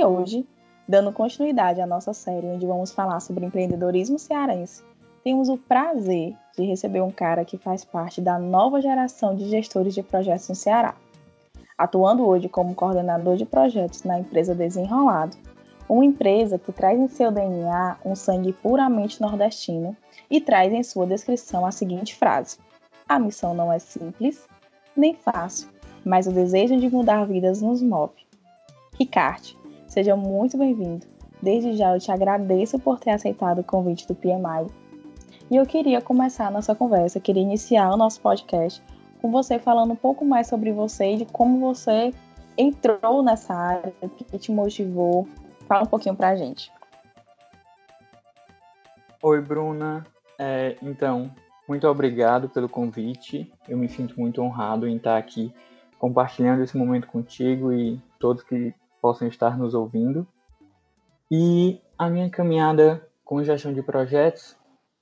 E hoje, dando continuidade à nossa série, onde vamos falar sobre empreendedorismo cearense, temos o prazer de receber um cara que faz parte da nova geração de gestores de projetos no Ceará. Atuando hoje como coordenador de projetos na empresa Desenrolado, uma empresa que traz em seu DNA um sangue puramente nordestino e traz em sua descrição a seguinte frase: A missão não é simples nem fácil, mas o desejo de mudar vidas nos move. Ricardo, seja muito bem-vindo. Desde já eu te agradeço por ter aceitado o convite do PMI e eu queria começar a nossa conversa, queria iniciar o nosso podcast com você falando um pouco mais sobre você e de como você entrou nessa área, o que te motivou. Fala um pouquinho pra gente. Oi, Bruna. É, então, muito obrigado pelo convite. Eu me sinto muito honrado em estar aqui compartilhando esse momento contigo e todos que possam estar nos ouvindo. E a minha caminhada com gestão de projetos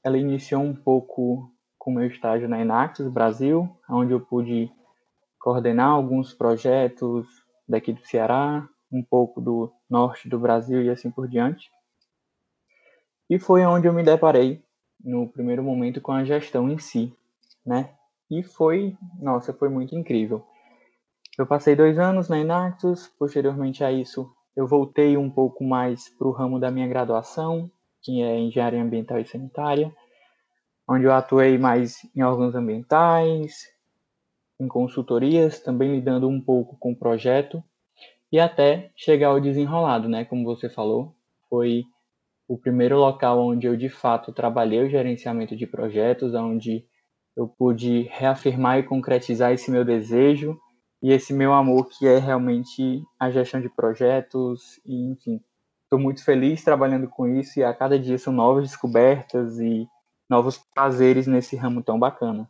ela iniciou um pouco com meu estágio na Enaxis Brasil, onde eu pude coordenar alguns projetos daqui do Ceará, um pouco do norte do Brasil e assim por diante. E foi onde eu me deparei no primeiro momento com a gestão em si, né? E foi, nossa, foi muito incrível. Eu passei dois anos na Enaxis, posteriormente a isso eu voltei um pouco mais para o ramo da minha graduação, que é Engenharia Ambiental e Sanitária, onde eu atuei mais em órgãos ambientais, em consultorias, também lidando um pouco com o projeto, e até chegar ao desenrolado, né? Como você falou, foi o primeiro local onde eu de fato trabalhei o gerenciamento de projetos, onde eu pude reafirmar e concretizar esse meu desejo e esse meu amor que é realmente a gestão de projetos e enfim estou muito feliz trabalhando com isso e a cada dia são novas descobertas e novos prazeres nesse ramo tão bacana.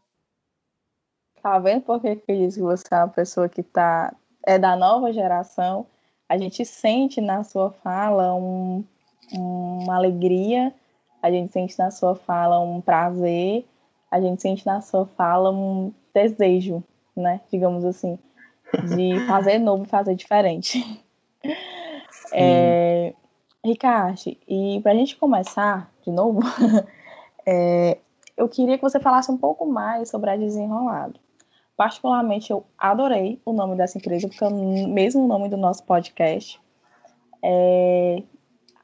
Tá vendo por que eu disse que você é uma pessoa que tá, é da nova geração? A gente sente na sua fala um, uma alegria, a gente sente na sua fala um prazer, a gente sente na sua fala um desejo, né? Digamos assim, de fazer novo, fazer diferente. É, Ricardo, e para a gente começar de novo, é, eu queria que você falasse um pouco mais sobre a Desenrolado. Particularmente, eu adorei o nome dessa empresa, porque é o mesmo nome do nosso podcast. É,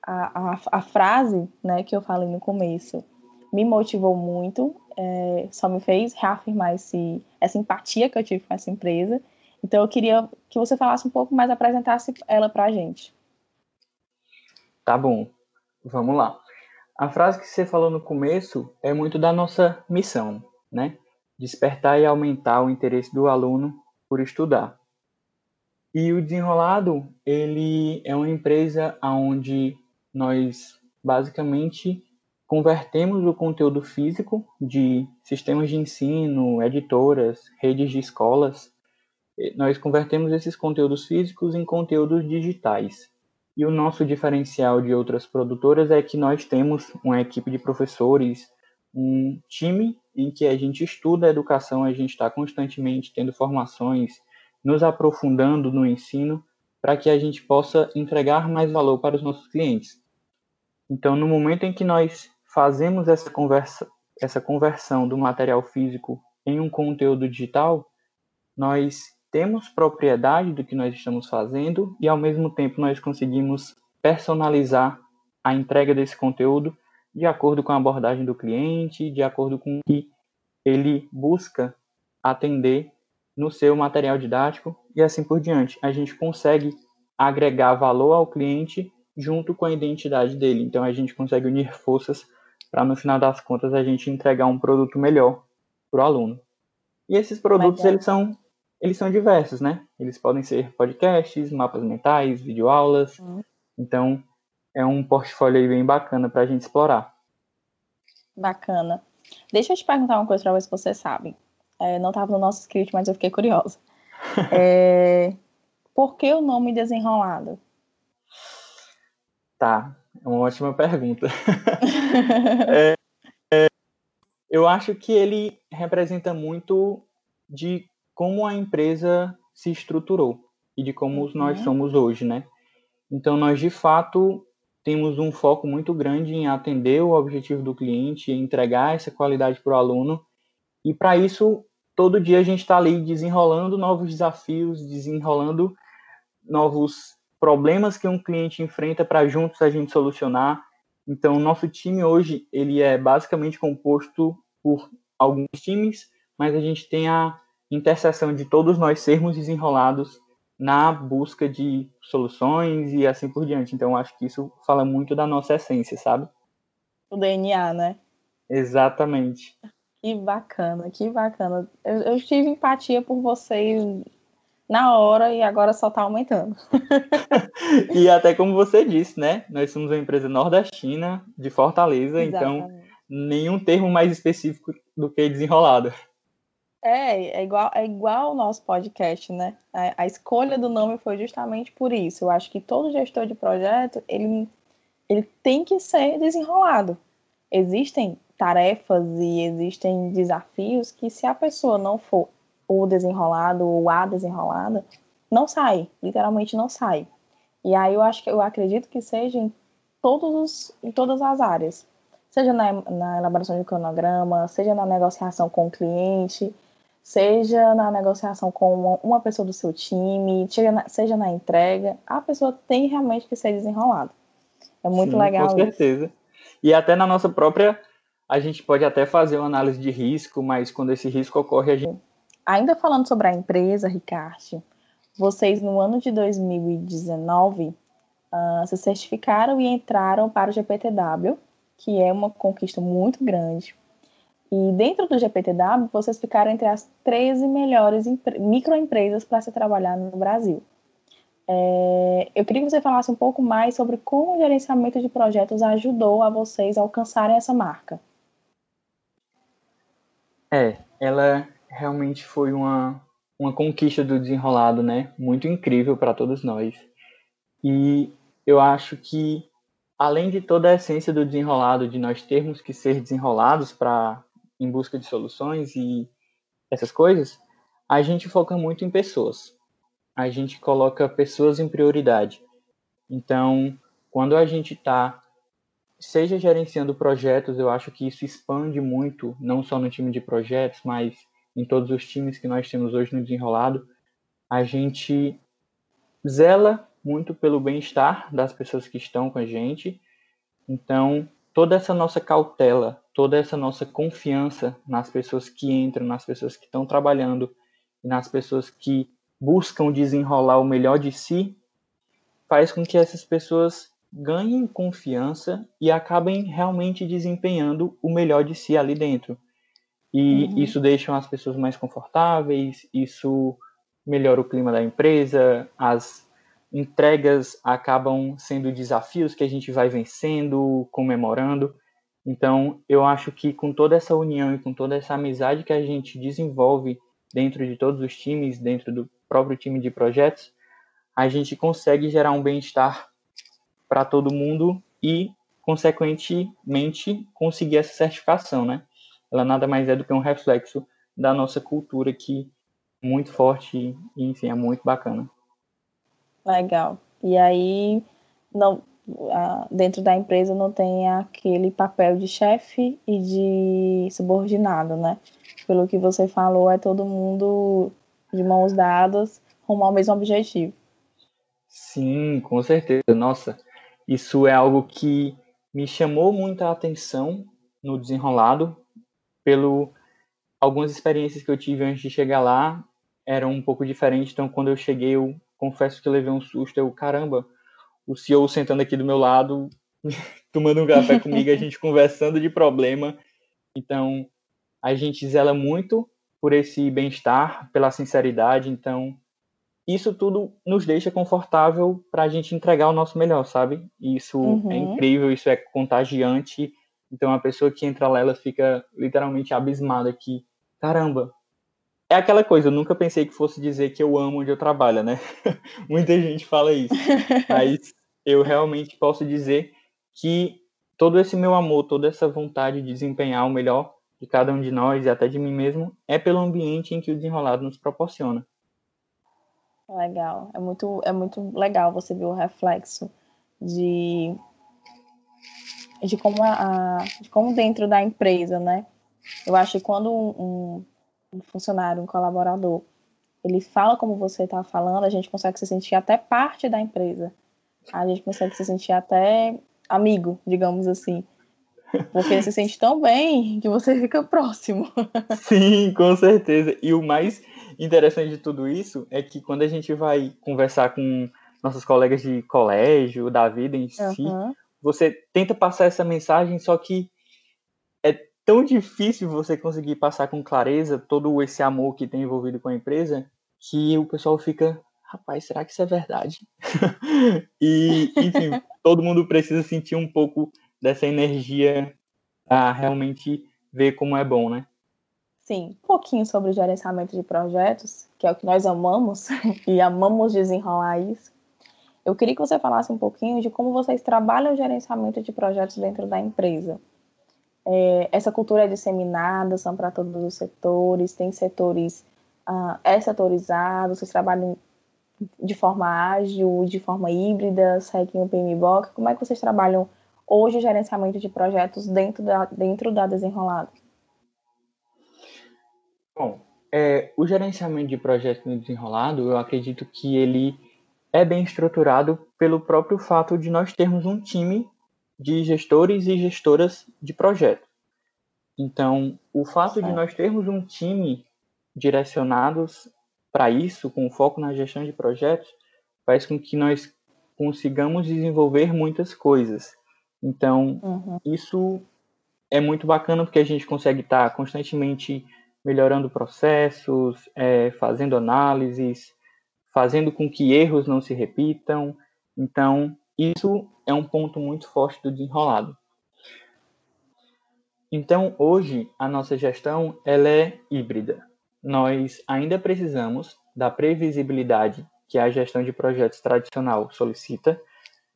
a, a, a, frase né, que eu falei no começo me motivou muito, é, só me fez reafirmar esse, essa empatia que eu tive com essa empresa. Então, eu queria que você falasse um pouco mais, apresentasse ela para a gente. Tá bom, vamos lá. A frase que você falou no começo é muito da nossa missão, né? Despertar e aumentar o interesse do aluno por estudar. E o Desenrolado, ele é uma empresa onde nós basicamente convertemos o conteúdo físico de sistemas de ensino, editoras, redes de escolas, nós convertemos esses conteúdos físicos em conteúdos digitais. E o nosso diferencial de outras produtoras é que nós temos uma equipe de professores, um time em que a gente estuda a educação, a gente está constantemente tendo formações, nos aprofundando no ensino, para que a gente possa entregar mais valor para os nossos clientes. Então, no momento em que nós fazemos essa, conversa, essa conversão do material físico em um conteúdo digital, nós temos propriedade do que nós estamos fazendo e, ao mesmo tempo, nós conseguimos personalizar a entrega desse conteúdo de acordo com a abordagem do cliente, de acordo com o que ele busca atender no seu material didático e assim por diante. A gente consegue agregar valor ao cliente junto com a identidade dele. Então a gente consegue unir forças para no final das contas a gente entregar um produto melhor para o aluno. E esses produtos eles são eles são diversos, né? Eles podem ser podcasts, mapas mentais, videoaulas. Uhum. Então, é um portfólio bem bacana para a gente explorar. Bacana. Deixa eu te perguntar uma coisa para ver se você sabe. É, não estava no nosso script, mas eu fiquei curiosa. é, por que o nome Desenrolado? Tá, é uma ótima pergunta. é, é, eu acho que ele representa muito de como a empresa se estruturou e de como uhum. nós somos hoje, né? Então, nós de fato temos um foco muito grande em atender o objetivo do cliente, entregar essa qualidade para o aluno. E para isso, todo dia a gente está ali desenrolando novos desafios, desenrolando novos problemas que um cliente enfrenta para juntos a gente solucionar. Então, nosso time hoje ele é basicamente composto por alguns times, mas a gente tem a interseção de todos nós sermos desenrolados na busca de soluções e assim por diante. Então, acho que isso fala muito da nossa essência, sabe? O DNA, né? Exatamente. Que bacana, que bacana. Eu, eu tive empatia por vocês na hora e agora só está aumentando. e até como você disse, né? Nós somos uma empresa nordestina de Fortaleza, então Exatamente. então nenhum termo mais específico do que desenrolado. É, é igual, é igual o nosso podcast, né? A, a, escolha do nome foi justamente por isso. Eu acho que todo gestor de projeto, ele, ele tem que ser desenrolado. Existem tarefas e existem desafios que se a pessoa não for o desenrolado ou a desenrolada, não sai, literalmente não sai. E aí eu acho que eu acredito que seja em todos os, em todas as áreas. Seja na, na elaboração de cronograma, seja na negociação com o cliente, seja na negociação com uma, pessoa do seu time, seja na, seja na, entrega, a pessoa tem realmente que ser desenrolada. É muito Sim, legal. Com certeza. Isso. E até na nossa própria, a gente pode até fazer uma análise de risco, mas quando esse risco ocorre, a gente. Ainda falando sobre a empresa, Ricardo, vocês no ano de 2019 uh, ah, se certificaram e entraram para o GPTW, que é uma conquista muito grande e dentro do GPTW, vocês ficaram entre as 13 melhores microempresas para se trabalhar no Brasil. É, eu queria que você falasse um pouco mais sobre como o gerenciamento de projetos ajudou a vocês a alcançarem essa marca. É, ela realmente foi uma, uma conquista do desenrolado, né? Muito incrível para todos nós. E eu acho que, além de toda a essência do desenrolado, de nós termos que ser desenrolados para em busca de soluções e essas coisas, a gente foca muito em pessoas. A gente coloca pessoas em prioridade. Então, quando a gente está, seja gerenciando projetos, eu acho que isso expande muito, não só no time de projetos, mas em todos os times que nós temos hoje no Desenrolado. A gente zela muito pelo bem-estar das pessoas que estão com a gente. Então, toda essa nossa cautela, toda essa nossa confiança nas pessoas que entram, nas pessoas que estão trabalhando e nas pessoas que buscam desenrolar o melhor de si, faz com que essas pessoas ganhem confiança e acabem realmente desempenhando o melhor de si ali dentro. E uhum. isso deixa as pessoas mais confortáveis, isso melhora o clima da empresa, as entregas acabam sendo desafios que a gente vai vencendo, comemorando. Então, eu acho que com toda essa união e com toda essa amizade que a gente desenvolve dentro de todos os times, dentro do próprio time de projetos, a gente consegue gerar um bem-estar para todo mundo e, consequentemente, conseguir essa certificação, né? Ela nada mais é do que um reflexo da nossa cultura que é muito forte e, enfim, é muito bacana. Legal. E aí, não, dentro da empresa não tem aquele papel de chefe e de subordinado, né? Pelo que você falou, é todo mundo de mãos dadas rumo ao mesmo objetivo. Sim, com certeza. Nossa, isso é algo que me chamou muita atenção no desenrolado, pelo algumas experiências que eu tive antes de chegar lá eram um pouco diferentes, então quando eu cheguei eu confesso que levei um susto. Eu, caramba, o CEO sentando aqui do meu lado, tomando um café comigo, a gente conversando de problema. Então, a gente zela muito por esse bem-estar, pela sinceridade. Então, isso tudo nos deixa confortável para a gente entregar o nosso melhor, sabe? Isso é uhum. é incrível, isso é contagiante. Então, a pessoa que entra lá, ela fica literalmente abismada que, caramba, é aquela coisa, eu nunca pensei que fosse dizer que eu amo onde eu trabalho, né? Muita gente fala isso. Mas eu realmente posso dizer que todo esse meu amor, toda essa vontade de desempenhar o melhor de cada um de nós e até de mim mesmo é pelo ambiente em que o desenrolado nos proporciona. Legal, é muito, é muito legal você ver o reflexo de, de, como, a, de como dentro da empresa, né? Eu acho que quando um, um funcionário, um colaborador, ele fala como você está falando, a gente consegue se sentir até parte da empresa. A gente consegue se sentir até amigo, digamos assim. Porque se sente tão bem que você fica próximo. Sim, com certeza. E o mais interessante de tudo isso é que quando a gente vai conversar com nossos colegas de colégio, da vida em si, uhum. você tenta passar essa mensagem, só que tão difícil você conseguir passar com clareza todo esse amor que tem envolvido com a empresa, que o pessoal fica, rapaz, será que isso é verdade? e, enfim, todo mundo precisa sentir um pouco dessa energia a realmente ver como é bom, né? Sim, um pouquinho sobre o gerenciamento de projetos, que é o que nós amamos e amamos desenrolar isso. Eu queria que você falasse um pouquinho de como vocês trabalham o gerenciamento de projetos dentro da empresa. É, essa cultura é disseminada, são para todos os setores, tem setores uh, é setorizados, vocês trabalham de forma ágil, de forma híbrida, seguem o PMBOK, como é que vocês trabalham hoje o gerenciamento de projetos dentro da, dentro da Desenrolado? Bom, é, o gerenciamento de projetos no desenrolado, eu acredito que ele é bem estruturado pelo próprio fato de nós termos um time de gestores e gestoras de projeto. Então, o fato de nós termos um time direcionados para isso, com foco na gestão de projetos, faz com que nós consigamos desenvolver muitas coisas. Então, uhum. isso é muito bacana porque a gente consegue estar tá constantemente melhorando processos, é, fazendo análises, fazendo com que erros não se repitam. Então, isso é um ponto muito forte do desenrolado. Então, hoje, a nossa gestão ela é híbrida. Nós ainda precisamos da previsibilidade que a gestão de projetos tradicional solicita.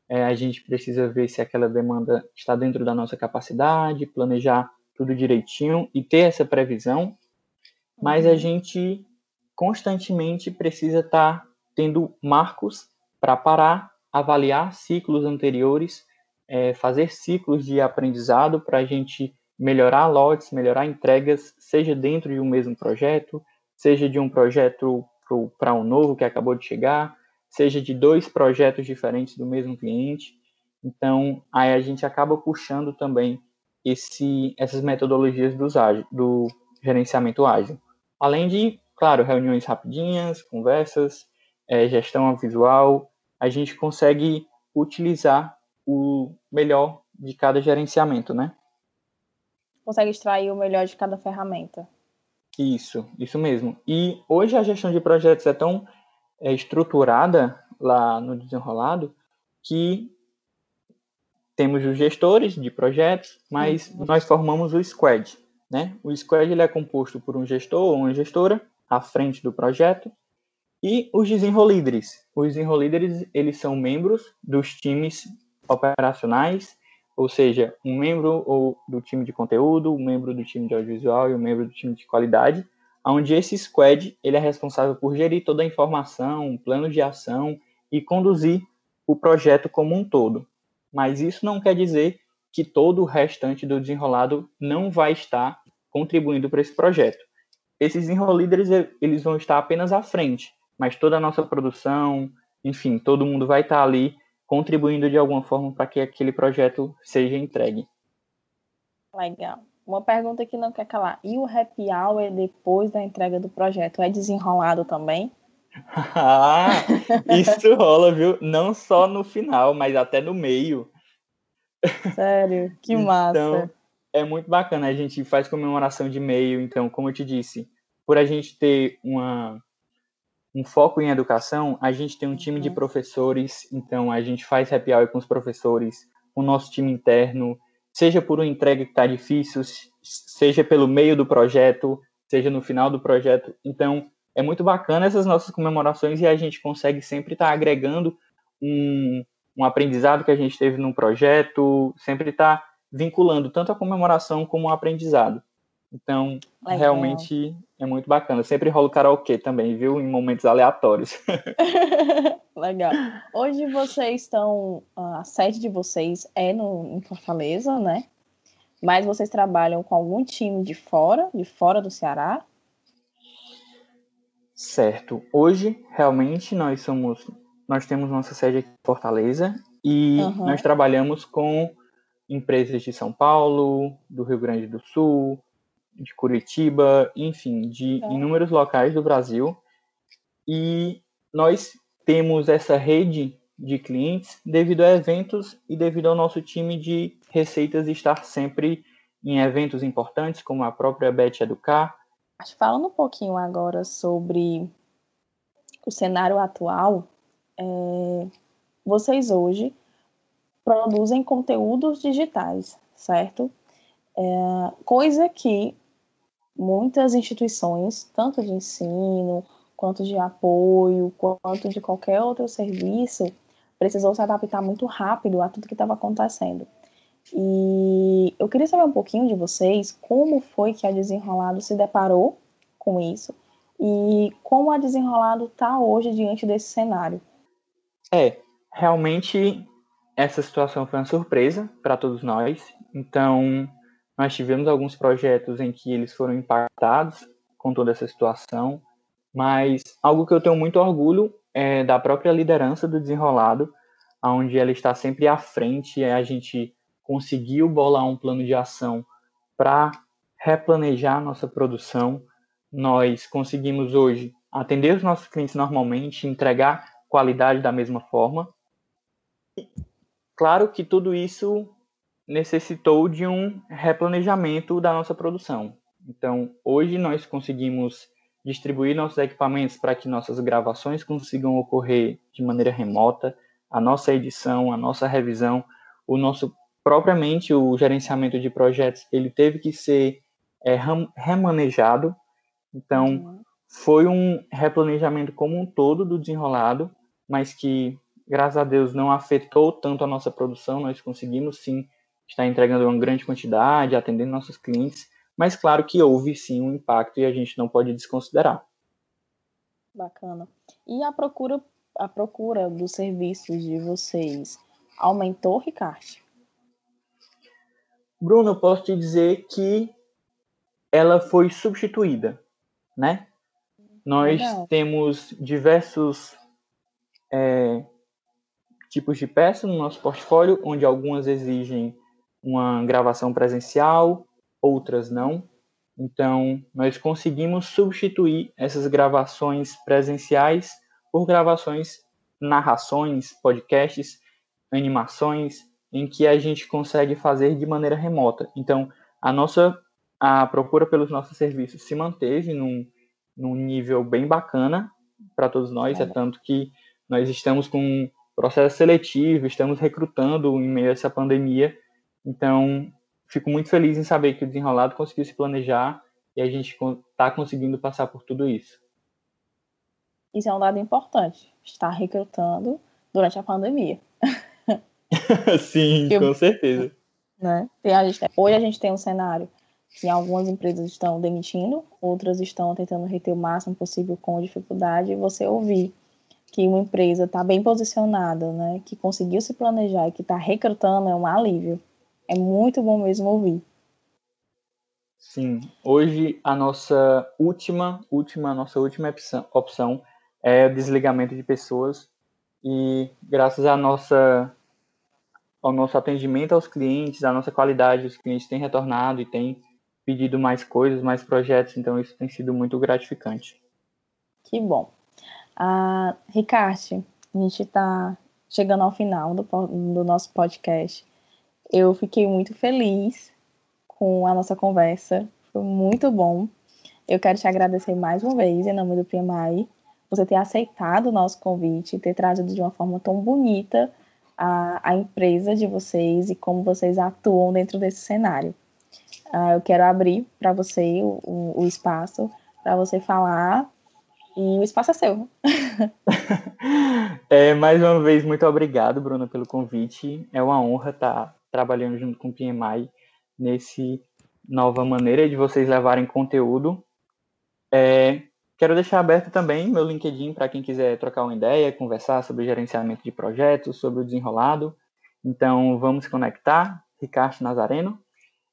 É, a gente precisa ver se aquela demanda está dentro da nossa capacidade, planejar tudo direitinho e ter essa previsão mas a uhum. gente constantemente precisa estar tá tendo marcos para parar, avaliar ciclos anteriores, é, fazer ciclos de aprendizado para a gente melhorar lotes, melhorar entregas, seja dentro de um mesmo projeto, seja de um projeto para um novo que acabou de chegar, seja de dois projetos diferentes do mesmo cliente. Então, aí a gente acaba puxando também esse, essas metodologias do, do gerenciamento ágil. Além de, claro, reuniões rapidinhas, conversas, é, gestão visual, a gente consegue utilizar o melhor de cada gerenciamento, né? Consegue extrair o melhor de cada ferramenta. Isso, isso mesmo. E hoje a gestão de projetos é tão é, estruturada lá no desenrolado que temos os gestores de projetos, mas uhum. nós formamos o squad. Né? O squad ele é composto por um gestor ou uma gestora à frente do projeto e os desenvolíderes. Os desenvolíderes eles são membros dos times operacionais, ou seja, um membro ou do time de conteúdo, um membro do time de audiovisual e um membro do time de qualidade, onde esse squad ele é responsável por gerir toda a informação, plano de ação e conduzir o projeto como um todo. Mas isso não quer dizer que todo o restante do desenrolado não vai estar contribuindo para esse projeto. Esses enrolíderes eles vão estar apenas à frente, mas toda a nossa produção, enfim, todo mundo vai estar ali contribuindo de alguma forma para que aquele projeto seja entregue. Legal. Uma pergunta que não quer calar. E o happy hour depois da entrega do projeto é desenrolado também? ah, isso rola, viu? Não só no final, mas até no meio. Sério, que massa. Então, é muito bacana. A gente faz comemoração de meio, então, como eu te disse, por a gente ter uma, um foco em educação, a gente tem um time uhum. de professores, então a gente faz happy hour com os professores, o nosso time interno, seja por uma entrega que está difícil, seja pelo meio do projeto, seja no final do projeto. Então, é muito bacana essas nossas comemorações e a gente consegue sempre estar tá agregando um, um aprendizado que a gente teve num projeto, sempre está vinculando tanto a comemoração como o aprendizado. Então, Legal. realmente é muito bacana. Sempre rolo karaokê também, viu? Em momentos aleatórios. Legal. Hoje vocês estão, a sede de vocês é no, em Fortaleza, né? Mas vocês trabalham com algum time de fora, de fora do Ceará? Certo. Hoje, realmente, nós somos, nós temos nossa sede aqui em Fortaleza e uhum. nós trabalhamos com empresas de São Paulo, do Rio Grande do Sul, de Curitiba, enfim, de é. inúmeros locais do Brasil. E nós temos essa rede de clientes devido a eventos e devido ao nosso time de receitas estar sempre em eventos importantes, como a própria Bet Educar. Falando um pouquinho agora sobre o cenário atual, é, vocês hoje produzem conteúdos digitais, certo? É, coisa que muitas instituições, tanto de ensino, quanto de apoio, quanto de qualquer outro serviço, precisou se adaptar muito rápido a tudo que estava acontecendo. E eu queria saber um pouquinho de vocês como foi que a Desenrolado se deparou com isso e como a Desenrolado está hoje diante desse cenário. É, realmente essa situação foi uma surpresa para todos nós. Então, nós tivemos alguns projetos em que eles foram impactados com toda essa situação, mas algo que eu tenho muito orgulho é da própria liderança do Desenrolado, onde ela está sempre à frente, a gente conseguiu bolar um plano de ação para replanejar nossa produção. Nós conseguimos hoje atender os nossos clientes normalmente, entregar qualidade da mesma forma. Claro que tudo isso necessitou de um replanejamento da nossa produção. Então, hoje nós conseguimos distribuir nossos equipamentos para que nossas gravações consigam ocorrer de maneira remota, a nossa edição, a nossa revisão, o nosso propriamente o gerenciamento de projetos, ele teve que ser é, remanejado. Então, uhum. foi um replanejamento como um todo do desenrolado, mas que, graças a Deus, não afetou tanto a nossa produção. Nós conseguimos sim está entregando uma grande quantidade, atendendo nossos clientes, mas claro que houve sim um impacto e a gente não pode desconsiderar. Bacana. E a procura, a procura dos serviços de vocês aumentou, Ricardo? Bruno, eu posso te dizer que ela foi substituída, né? Nós Legal. temos diversos é, tipos de peças no nosso portfólio, onde algumas exigem uma gravação presencial, outras não. Então, nós conseguimos substituir essas gravações presenciais por gravações, narrações, podcasts, animações, em que a gente consegue fazer de maneira remota. Então, a nossa a procura pelos nossos serviços se manteve num, num nível bem bacana para todos nós, é. tanto que nós estamos com um processo seletivo, estamos recrutando em meio a essa pandemia então, fico muito feliz em saber que o Desenrolado conseguiu se planejar e a gente está conseguindo passar por tudo isso. Isso é um dado importante, estar recrutando durante a pandemia. Sim, com certeza. Né? A gente, hoje a gente tem um cenário que algumas empresas estão demitindo, outras estão tentando reter o máximo possível com dificuldade, e você ouvir que uma empresa está bem posicionada, né, que conseguiu se planejar e que está recrutando é um alívio. É muito bom mesmo ouvir. Sim, hoje a nossa última, última, nossa última opção é o desligamento de pessoas e graças à nossa ao nosso atendimento aos clientes, à nossa qualidade, os clientes têm retornado e têm pedido mais coisas, mais projetos, então isso tem sido muito gratificante. Que bom. Ah, Ricardo, a gente está chegando ao final do, do nosso podcast. Eu fiquei muito feliz com a nossa conversa, foi muito bom. Eu quero te agradecer mais uma vez, em nome do PMI, você ter aceitado o nosso convite, ter trazido de uma forma tão bonita a, a empresa de vocês e como vocês atuam dentro desse cenário. Uh, eu quero abrir para você o, o, o espaço para você falar e o espaço é seu. é, mais uma vez, muito obrigado, Bruna, pelo convite. É uma honra estar trabalhando junto com o PMI nesse nova maneira de vocês levarem conteúdo É, quero deixar aberto também meu LinkedIn para quem quiser trocar uma ideia, conversar sobre gerenciamento de projetos, sobre o desenrolado. Então, vamos conectar, Ricardo Nazareno.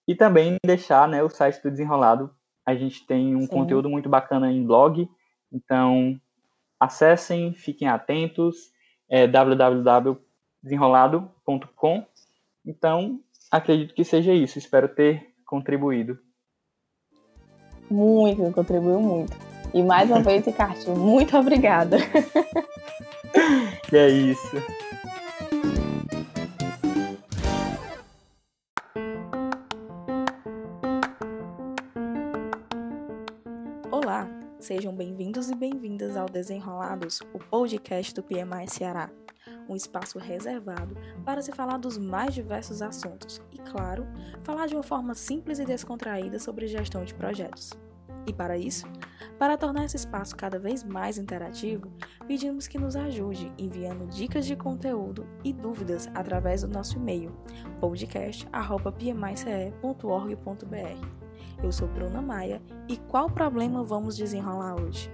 E também deixar né, o site do Desenrolado. A gente tem um Sim. conteúdo muito bacana em blog. Então, acessem, fiquem atentos. É www.desenrolado.com. Então, acredito que seja isso. Espero ter contribuído. Muito, contribuiu muito. E mais uma vez, Ricardo, muito obrigada. é isso. Olá, sejam bem-vindos e bem-vindas ao Desenrolados, o podcast do PMI Ceará um espaço reservado para se falar dos mais diversos assuntos e, claro, falar de uma forma simples e descontraída sobre gestão de projetos. E para isso, para tornar esse espaço cada vez mais interativo, pedimos que nos ajude enviando dicas de conteúdo e dúvidas através do nosso e-mail podcast@pmice.org.br. Eu sou Bruna Maia e qual problema vamos desenrolar hoje?